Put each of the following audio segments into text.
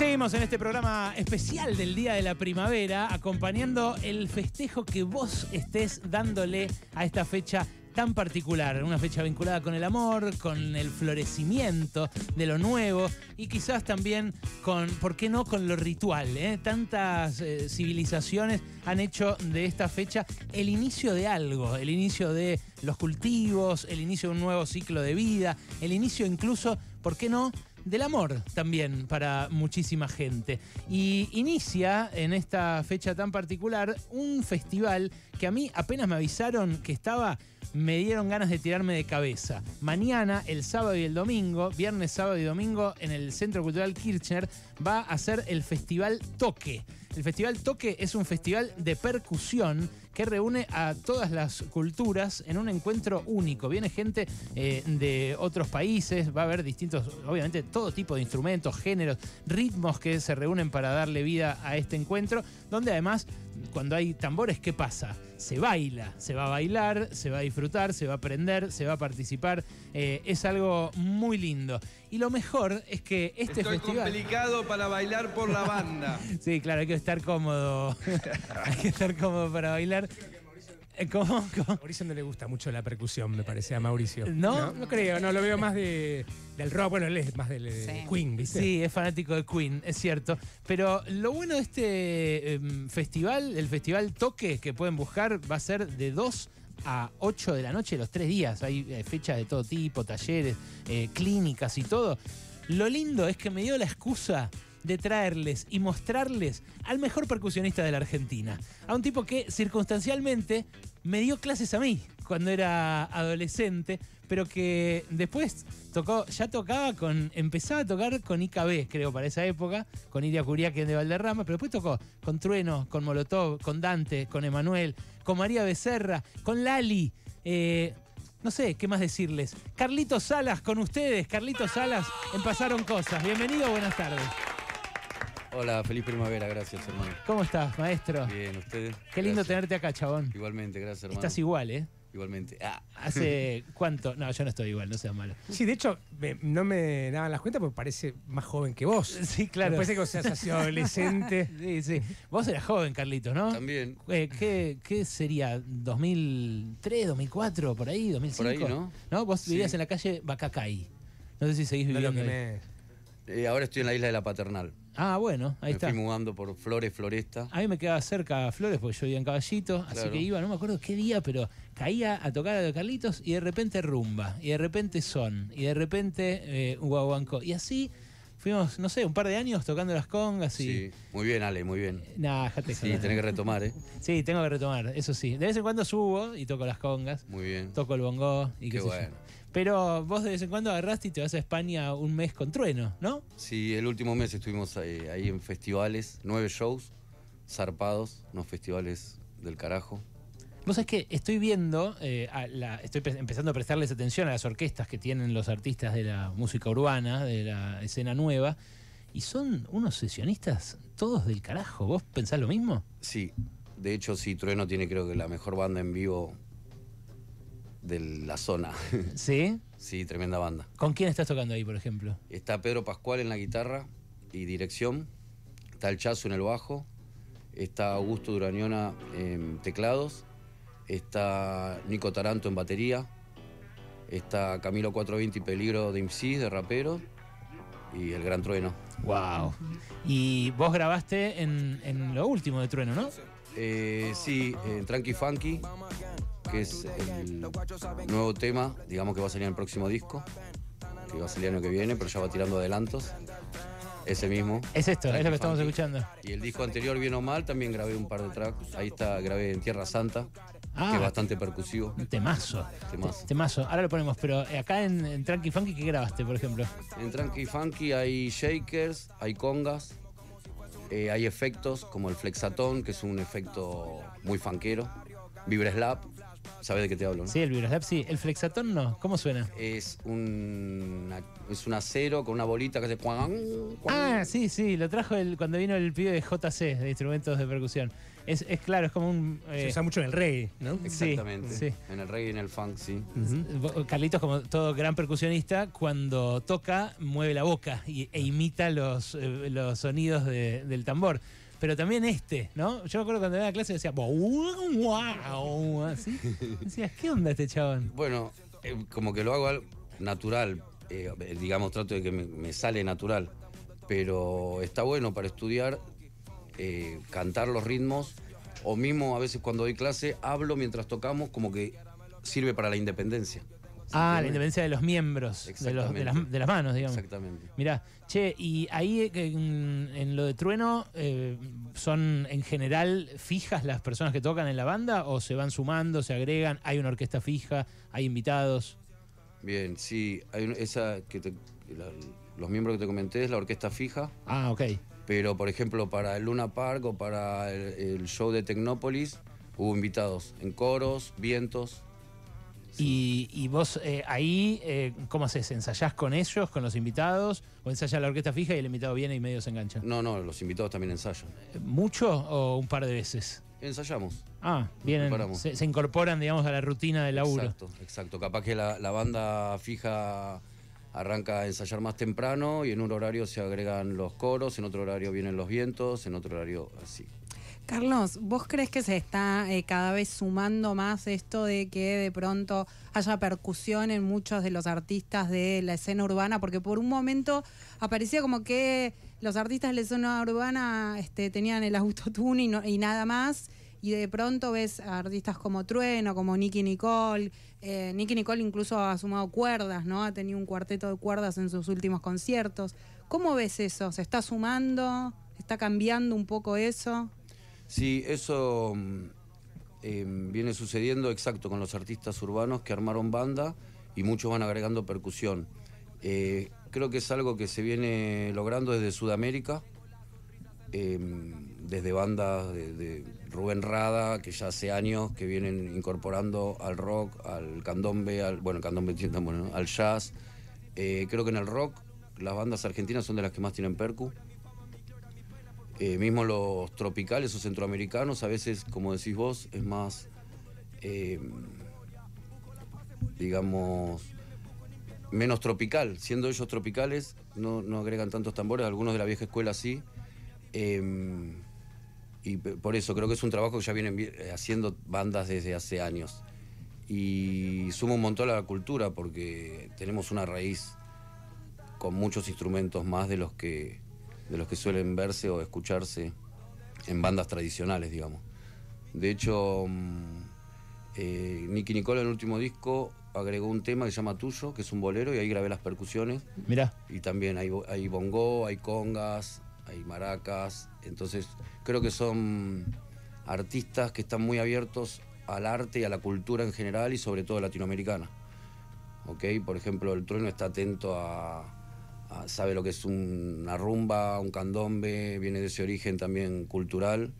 seguimos en este programa especial del Día de la Primavera, acompañando el festejo que vos estés dándole a esta fecha tan particular, una fecha vinculada con el amor, con el florecimiento de lo nuevo y quizás también con, ¿por qué no?, con lo ritual. eh? Tantas eh, civilizaciones han hecho de esta fecha el inicio de algo, el inicio de los cultivos, el inicio de un nuevo ciclo de vida, el inicio incluso, ¿por qué no?, del amor también para muchísima gente. Y inicia en esta fecha tan particular un festival que a mí apenas me avisaron que estaba, me dieron ganas de tirarme de cabeza. Mañana, el sábado y el domingo, viernes, sábado y domingo, en el Centro Cultural Kirchner va a ser el Festival Toque. El Festival Toque es un festival de percusión que reúne a todas las culturas en un encuentro único. Viene gente eh, de otros países, va a haber distintos, obviamente, todo tipo de instrumentos, géneros, ritmos que se reúnen para darle vida a este encuentro, donde además, cuando hay tambores, ¿qué pasa? Se baila, se va a bailar, se va a disfrutar, se va a aprender, se va a participar. Eh, es algo muy lindo. Y lo mejor es que este Estoy festival... complicado para bailar por la banda. Sí, claro, hay que estar cómodo. hay que estar cómodo para bailar. Eh, ¿Cómo? ¿Cómo? A Mauricio no le gusta mucho la percusión, me parece, a Mauricio. ¿No? No, creo, no, lo veo más de, del rock. Bueno, él es más del de Queen, ¿viste? Sí, es fanático de Queen, es cierto. Pero lo bueno de este em, festival, el festival Toque que pueden buscar, va a ser de 2 a 8 de la noche los tres días. Hay eh, fechas de todo tipo, talleres, eh, clínicas y todo. Lo lindo es que me dio la excusa de traerles y mostrarles al mejor percusionista de la Argentina. A un tipo que circunstancialmente me dio clases a mí cuando era adolescente, pero que después tocó, ya tocaba con, empezaba a tocar con IKB, creo, para esa época, con Iria Curiaque de Valderrama, pero después tocó con Trueno, con Molotov, con Dante, con Emanuel, con María Becerra, con Lali. eh, no sé, ¿qué más decirles? Carlitos Salas con ustedes, Carlitos Salas, en Pasaron Cosas. Bienvenido, buenas tardes. Hola, feliz primavera, gracias hermano. ¿Cómo estás, maestro? Bien, ustedes. Qué lindo Gracias. tenerte acá, chabón. Igualmente, gracias hermano. Estás igual, ¿eh? Igualmente. Ah, ¿Hace cuánto? No, yo no estoy igual, no seas malo. Sí, de hecho, me- no me daban las cuentas porque parece más joven que vos. Sí, claro. Después de que vos seas así adolescente. Sí, sí. Vos eras joven, Carlitos, ¿no? también. Eh, ¿qué, qué sería? ¿2003, 2004, por ahí? ¿2005? Por ahí, ¿no? ¿No? Vos Sí. vivías en la calle Bacacay. No sé si seguís No viviendo lo que ahí. me... Eh, ahora estoy en la isla de la Paternal. Ah, bueno, ahí me está. fui mudando por Flores, Floresta. A mí me quedaba cerca a Flores porque yo vivía en Caballito, así que iba, no me acuerdo qué día, pero caía a tocar a los Carlitos y de repente rumba, y de repente son, y de repente eh, guaguancó. Y así fuimos, no sé, un par de años tocando las congas y. Sí. Muy bien, Ale, muy bien. Nah, dejate Sí, tenés que retomar, ¿eh? Sí, tengo que retomar, eso sí. De vez en cuando subo y toco las congas, Muy bien. toco el bongo y qué, Qué sé yo. bueno. Pero vos de vez en cuando agarraste y te vas a España un mes con trueno, ¿no? Sí, el último mes estuvimos ahí, ahí en festivales, nueve shows, zarpados, unos festivales del carajo. Vos sabés que estoy viendo, eh, a la- estoy pe- empezando a prestarles atención a las orquestas que tienen los artistas de la música urbana, de la escena nueva, y son unos sesionistas todos del carajo. ¿Vos pensás lo mismo? Sí, de hecho sí, Trueno tiene creo que la mejor banda en vivo de la zona. ¿Sí? sí, tremenda banda. ¿Con quién estás tocando ahí, por ejemplo? Está Pedro Pascual en la guitarra y dirección. Está el Chazo en el bajo. Está Augusto Durañona en teclados. Está Nico Taranto en batería. Está Camilo 420 y Peligro de MC, de rapero. Y el Gran Trueno. ¡Wow! Y vos grabaste en, en lo último de Trueno, ¿no? Eh, sí, en Tranqui Funky, que es el nuevo tema, digamos que va a salir en el próximo disco, que va a salir el año que viene, pero ya va tirando adelantos. Ese mismo. Es esto, es lo que estamos Funky. escuchando. Y el disco anterior, bien o mal, también grabé un par de tracks. Ahí está, grabé en Tierra Santa, Ah. que es bastante percusivo. Temazo. Temazo. Temazo. Ahora lo ponemos, pero eh, acá en, en Tranqui Funky, ¿qué grabaste, por ejemplo? En Tranqui Funky hay shakers, hay congas, eh, hay efectos como el flexatón, que es un efecto muy funkero, vibra ¿Sabes de qué te hablo? no? Sí, el Vibroslap, sí. El Flexatón no. ¿Cómo suena? Es un, es un acero con una bolita que hace... cuan, cuan. Ah, sí, sí. Lo trajo el, cuando vino el pibe de JC, de instrumentos de percusión. Es, es claro, es como un. Se eh, usa mucho en el reggae, ¿no? sí, Exactamente. sí. En el reggae y en el funk, sí. Carlitos, como todo gran percusionista, cuando toca, mueve la boca y- e imita los, eh, los sonidos de- del tambor. Pero también este, ¿no? Yo me acuerdo cuando iba a clase decía, "Wow, wow", así. Decías, ¿qué onda este chabón? Bueno, eh, como que lo hago al- natural, eh, digamos, trato de que me, me sale natural, pero está bueno para estudiar, eh, cantar los ritmos, o mismo a veces cuando doy clase hablo mientras tocamos, como que sirve para la independencia. ¿Se Ah, la independencia de los miembros, de, los- de las, Exactamente. de las manos, digamos. Exactamente. Mirá, che, y ahí eh, en, en lo de Trueno, eh, ¿son en general fijas las personas que tocan en la banda o se van sumando, se agregan? ¿Hay una orquesta fija? ¿Hay invitados? Bien, sí, hay esa que te- la- los miembros que te comenté es la orquesta fija, Ah, ok. pero por ejemplo para el Luna Park o para el, el show de Tecnópolis hubo invitados en coros, vientos. Y, y vos eh, ahí, eh, ¿cómo haces? ¿Ensayás con ellos, con los invitados? ¿O ensayás la orquesta fija y el invitado viene y medio se engancha? No, no, los invitados también ensayan. ¿Mucho o un par de veces? Ensayamos. Ah, vienen, se, se incorporan, digamos, a la rutina del laburo. Exacto, exacto. Capaz que la, la banda fija arranca a ensayar más temprano y en un horario se agregan los coros, en otro horario vienen los vientos, en otro horario así. Carlos, ¿vos crees que se está eh, cada vez sumando más esto de que de pronto haya percusión en muchos de los artistas de la escena urbana? Porque por un momento aparecía como que los artistas de la escena urbana este, tenían el autotune y, nada más. Y de pronto ves a artistas como Trueno, como Nicky Nicole. Eh, Nicky Nicole incluso ha sumado cuerdas, ¿no? Ha tenido un cuarteto de cuerdas en sus últimos conciertos. ¿Cómo ves eso? ¿Se está sumando? ¿Está cambiando un poco eso? Sí, eso mm, eh, viene sucediendo exacto con los artistas urbanos que armaron banda y muchos van agregando percusión. Eh, creo que es algo que se viene logrando desde Sudamérica, eh, desde bandas de, de Rubén Rada, que ya hace años que vienen incorporando al rock, al candombe, al, bueno, candombe bueno, ¿no? al jazz. Eh, creo que en el rock las bandas argentinas son de las que más tienen percu. Eh, mismo los tropicales o centroamericanos, a veces, como decís vos, es más, eh, digamos, menos tropical. Siendo ellos tropicales, no, no agregan tantos tambores, algunos de la vieja escuela sí. Eh, y por eso creo que es un trabajo que ya vienen vi- eh, haciendo bandas desde hace años. Y suma un montón a la cultura porque tenemos una raíz con muchos instrumentos más de los que de los que suelen verse o escucharse en bandas tradicionales, digamos. De hecho, mm, eh, Nicky Nicole en el último disco agregó un tema que se llama Tuyo, que es un bolero, y ahí grabé las percusiones. Mirá. Y también hay, hay bongo, hay congas, hay maracas. Entonces, creo que son artistas que están muy abiertos al arte y a la cultura en general y sobre todo latinoamericana. ¿Ok? Por ejemplo, el trueno está atento a- sabe lo que es un- una rumba, un candombe, viene de ese origen también cultural,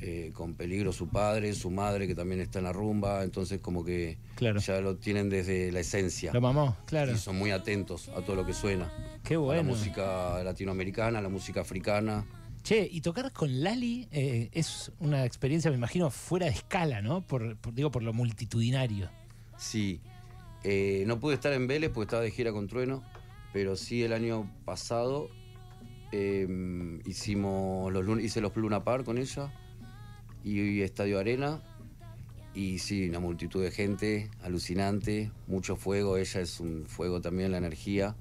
eh, con peligro su padre, su madre que también está en la rumba, entonces como que Claro. ya lo tienen desde la esencia. Lo mamó, claro. Y son muy atentos a todo lo que suena. Qué A la bueno. música latinoamericana, a la música africana. Che, y tocar con Lali eh, es una experiencia, me imagino, fuera de escala, ¿no? Por, por- digo, por lo multitudinario. Sí. Eh, no pude estar en Vélez porque estaba de gira con Trueno, pero sí el año pasado eh, hicimos los, hice los Luna Park con ella y Estadio Arena. Y sí, una multitud de gente, alucinante, mucho fuego. Ella es un fuego también, la energía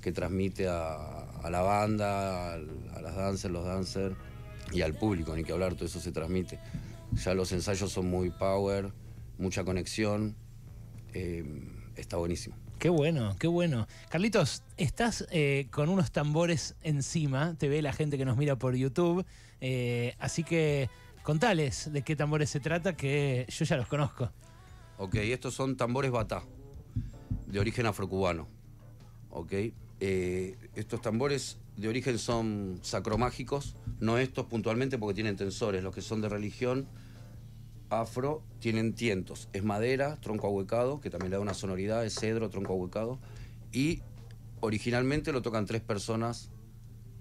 que transmite a, la banda, a, las dancers, los dancers y al público, ni que hablar, todo eso se transmite. Ya los ensayos son muy power, mucha conexión. eh, está buenísimo. Qué bueno, qué bueno. Carlitos, estás eh, con unos tambores encima, te ve la gente que nos mira por YouTube, eh, así que contales de qué tambores se trata, que yo ya los conozco. Ok, estos son tambores batá, de origen afrocubano. Ok, eh, estos tambores de origen son sacromágicos, no estos puntualmente porque tienen tensores, los que son de religión afro tienen tientos. Es madera, tronco ahuecado, que también le da una sonoridad, es cedro, tronco ahuecado. Y originalmente lo tocan tres personas,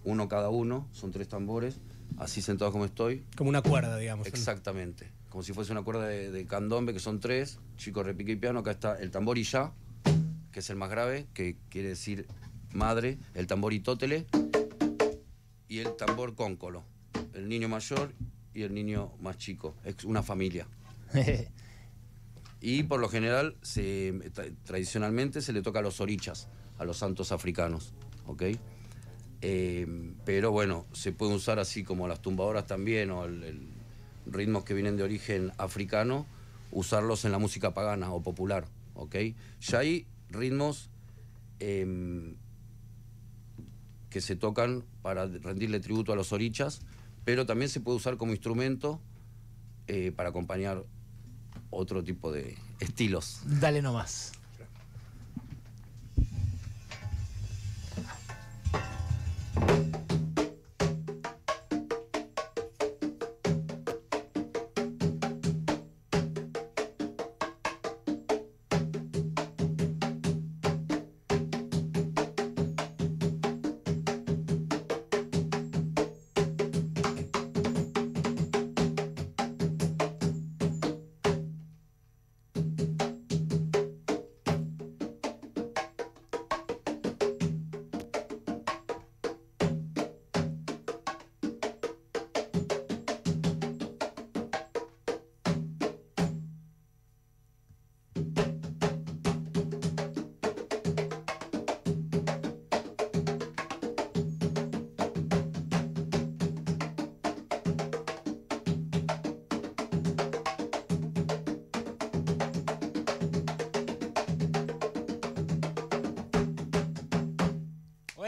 uno cada uno, son tres tambores, así sentados como estoy. Como una cuerda, digamos. Exactamente. Como si fuese una cuerda de, de candombe, que son tres, chico, repique y piano. Acá está el tambor y ya, que es el más grave, que quiere decir madre, el tambor y tótele, y el tambor cóncolo, el niño mayor y el niño más chico. Es una familia. Y por lo general, se, tra- tradicionalmente se le toca a los orichas, a los santos africanos, ¿ok? Eh, pero bueno, se puede usar así como las tumbadoras también, o el- el- ritmos que vienen de origen africano, usarlos en la música pagana o popular, ¿ok? Ya hay ritmos em, que se tocan para rendirle tributo a los orichas, pero también se puede usar como instrumento eh, para acompañar otro tipo de estilos. Dale nomás.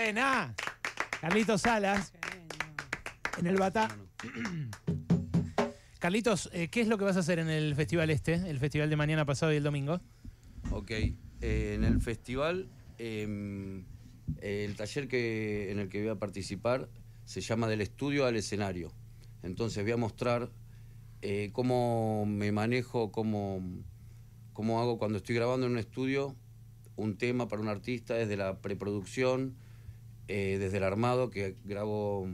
Buena. Carlitos Salas, en el Batá. Carlitos, eh, ¿qué es lo que vas a hacer en el festival este? El festival de mañana pasado y el domingo. Ok, eh, en el festival, em, el taller que, en el que voy a participar se llama Del estudio al escenario. Entonces voy a mostrar eh, cómo me manejo, cómo, cómo hago cuando estoy grabando en un estudio un tema para un artista, desde la preproducción, eh, desde el armado, que grabo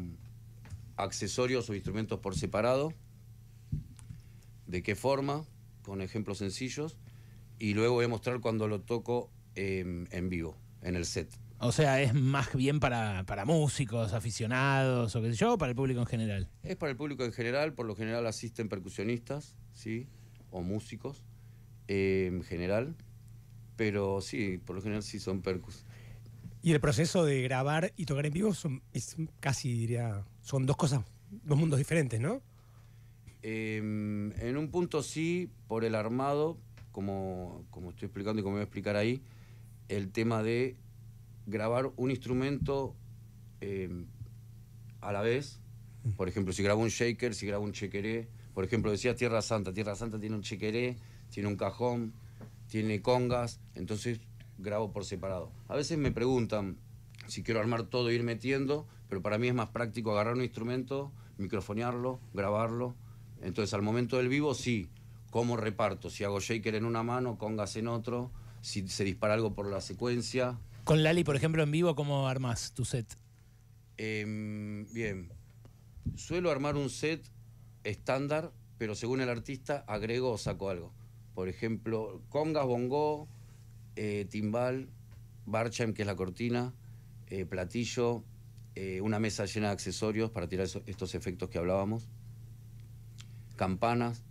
accesorios o instrumentos por separado, de qué forma, con ejemplos sencillos, y luego voy a mostrar cuando lo toco em, en vivo, en el set. O sea, es más bien para, para músicos, aficionados o qué sé yo, o para el público en general. Es para el público en general, por lo general asisten percusionistas, ¿sí? O músicos eh, en general. Pero sí, por lo general sí son percus. Y el proceso de grabar y tocar en vivo son es casi, diría, son dos cosas, dos mundos diferentes, ¿no? Eh, en un punto sí, por el armado, como, como estoy explicando y como voy a explicar ahí, el tema de grabar un instrumento eh, a la vez. Por ejemplo, si grabo un shaker, si grabo un chequeré. Por ejemplo, decías Tierra Santa. Tierra Santa tiene un chequeré, tiene un cajón, tiene congas, entonces grabo por separado. A veces me preguntan si quiero armar todo e ir metiendo, pero para mí es más práctico agarrar un instrumento, microfonearlo, grabarlo. Entonces al momento del vivo sí, cómo reparto, si hago shaker en una mano, congas en otro, si se dispara algo por la secuencia. Con Lali, por ejemplo, en vivo, ¿cómo armas tu set? Em, bien, suelo armar un set estándar, pero según el artista agrego o saco algo. Por ejemplo, congas, bongo, eh, timbal, barcham, que es la cortina, eh, platillo, eh, una mesa llena de accesorios para tirar eso- estos efectos que hablábamos, campanas.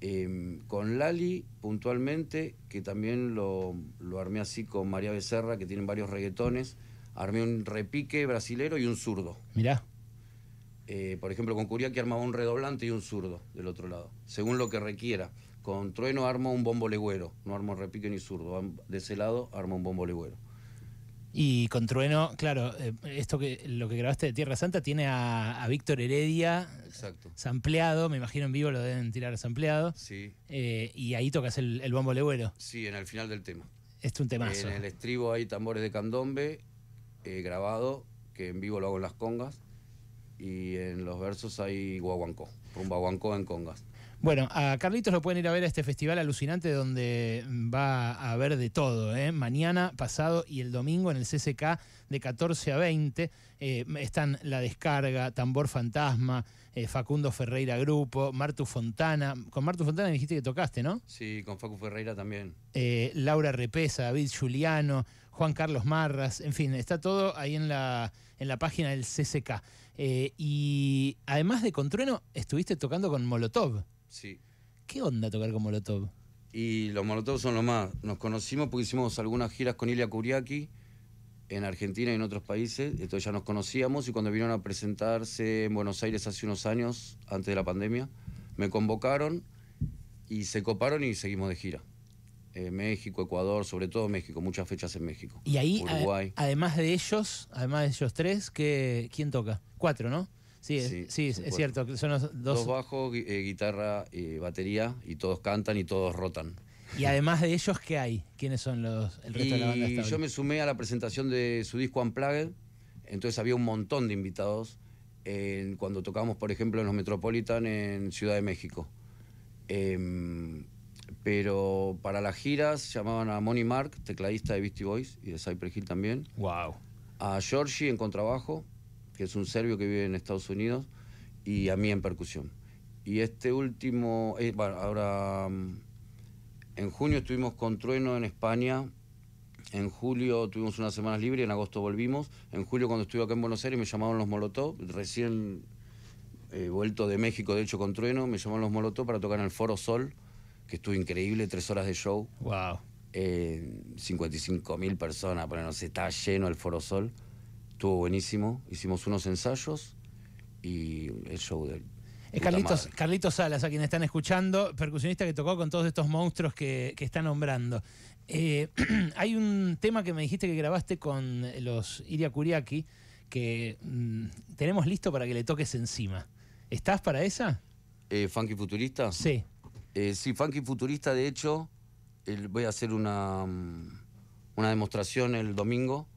Em, con Lali, puntualmente, que también lo, lo armé así con María Becerra, que tienen varios reggaetones, armé un repique brasilero y un zurdo. Mirá. Por ejemplo, con Curiaki armaba un redoblante y un zurdo del otro lado, según lo que requiera. Con Trueno armo un bombo legüero, no armo repique ni zurdo. De ese lado armo un bombo legüero. Y con Trueno, claro, eh, esto que lo que grabaste de Tierra Santa tiene a, a Víctor Heredia Exacto. sampleado, me imagino en vivo lo deben tirar sampleado. Sí, eh, y ahí tocas el, el bombo legüero. sí, en el final del tema. Es un temazo. En el estribo hay tambores de candombe eh, grabado, que en vivo lo hago en las congas. Y en los versos hay guaguancó, rumba guaguancó en congas. Bueno, a Carlitos lo pueden ir a ver a este festival alucinante donde va a haber de todo. ¿eh? Mañana, pasado y el domingo en el CCK de 14 a 20 eh, están La Descarga, Tambor Fantasma, eh, Facundo Ferreira Grupo, Martu Fontana. Con Martu Fontana dijiste que tocaste, ¿no? Sí, con Facu Ferreira también. Eh, Laura Repesa, David Juliano, Juan Carlos Marras, en fin, está todo ahí en la, en la página del CCK. Y además de con Trueno, estuviste tocando con Molotov. Sí. ¿Qué onda tocar con Molotov? Y los Molotov son los más. Nos conocimos porque hicimos algunas giras con Ilya Kuriaki en Argentina y en otros países. Entonces ya nos conocíamos y cuando vinieron a presentarse en Buenos Aires hace unos años, antes de la pandemia, me convocaron y se coparon y seguimos de gira. Eh, México, Ecuador, sobre todo México, muchas fechas en México. Y ahí, Uruguay. además de ellos, además de ellos tres, ¿qué, ¿quién toca? Cuatro, ¿no? Sí, es- Sí, sí, es, cierto, que son los dos. Dos bajos, eh, guitarra, y batería y todos cantan y todos rotan. Y además de ellos, ¿qué hay? ¿Quiénes son los, el resto de la banda? Y estable? yo me sumé a la presentación de su disco Unplugged, entonces había un montón de invitados en- cuando tocamos, por ejemplo, en los Metropolitan en Ciudad de México. Em, pero para las giras llamaban a Moni Mark, tecladista de Beastie Boys y de Cypress Hill también, Wow. a Georgie en contrabajo, que es un serbio que vive en Estados Unidos, y a mí en percusión. Y este último, eh, bueno, ahora mm, en junio estuvimos con Trueno en España, en julio tuvimos unas semanas libres, en agosto volvimos, en julio cuando estuve acá en Buenos Aires me llamaron los Molotov, recién eh, vuelto de México, de hecho con Trueno, me llamaron los Molotov para tocar en el Foro Sol, que estuvo increíble, tres horas de show Wow. eh, 55 mil personas, pero no sé, está lleno el Foro Sol. Estuvo buenísimo. Hicimos unos ensayos y el show del. Es puta Carlitos. Carlitos Salas, a quienes están escuchando, percusionista que tocó con todos estos monstruos que, que está nombrando. Eh, hay un tema que me dijiste que grabaste con los Iria Kuriaki que mm, tenemos listo para que le toques encima. ¿Estás para esa? Eh, Funky Futurista. Sí. Eh, sí, Funky Futurista, de hecho, el- voy a hacer una, mm, una demostración el domingo,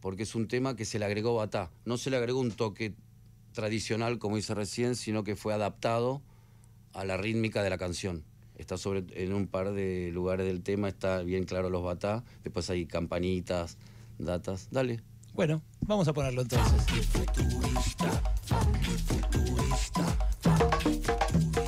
porque es un tema que se le agregó batá. No se le agregó un toque tradicional, como hice recién, sino que fue adaptado a la rítmica de la canción. Está sobre, en un par de lugares del tema, está bien claro los batá, después hay campanitas, datas. Dale. Bueno, vamos a ponerlo entonces. Traigo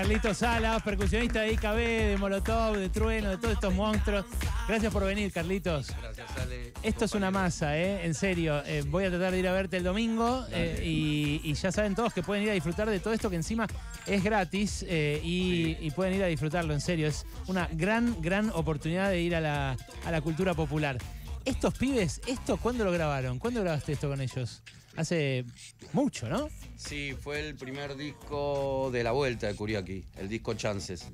Carlitos Salas, percusionista de IKB, de Molotov, de Trueno, de todos estos monstruos. Gracias por venir, Carlitos. Gracias, Ale. Esto es una masa, ¿eh? En serio. Eh, voy a tratar de ir a verte el domingo eh, y, y ya saben todos que pueden ir a disfrutar de todo esto que encima es gratis eh, y, y pueden ir a disfrutarlo, en serio. Es una gran, gran oportunidad de ir a la, a la cultura popular. Estos pibes, ¿esto cuándo lo grabaron? ¿Cuándo grabaste esto con ellos? Hace mucho, ¿no? Sí, fue el primer disco de la vuelta de Kuriaki, el disco Chances.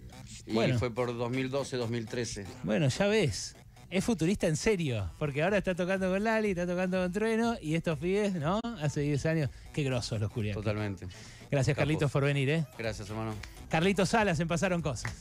Y Bueno. fue por 2012-2013. Bueno, ya ves. Es futurista en serio, porque ahora está tocando con Lali, está tocando con Trueno y estos pibes, ¿no? Hace 10 años. Qué grosos los curiacos. Totalmente. Gracias, Capos. Carlitos, por venir, ¿eh? Gracias, hermano. Carlitos Salas en Pasaron Cosas.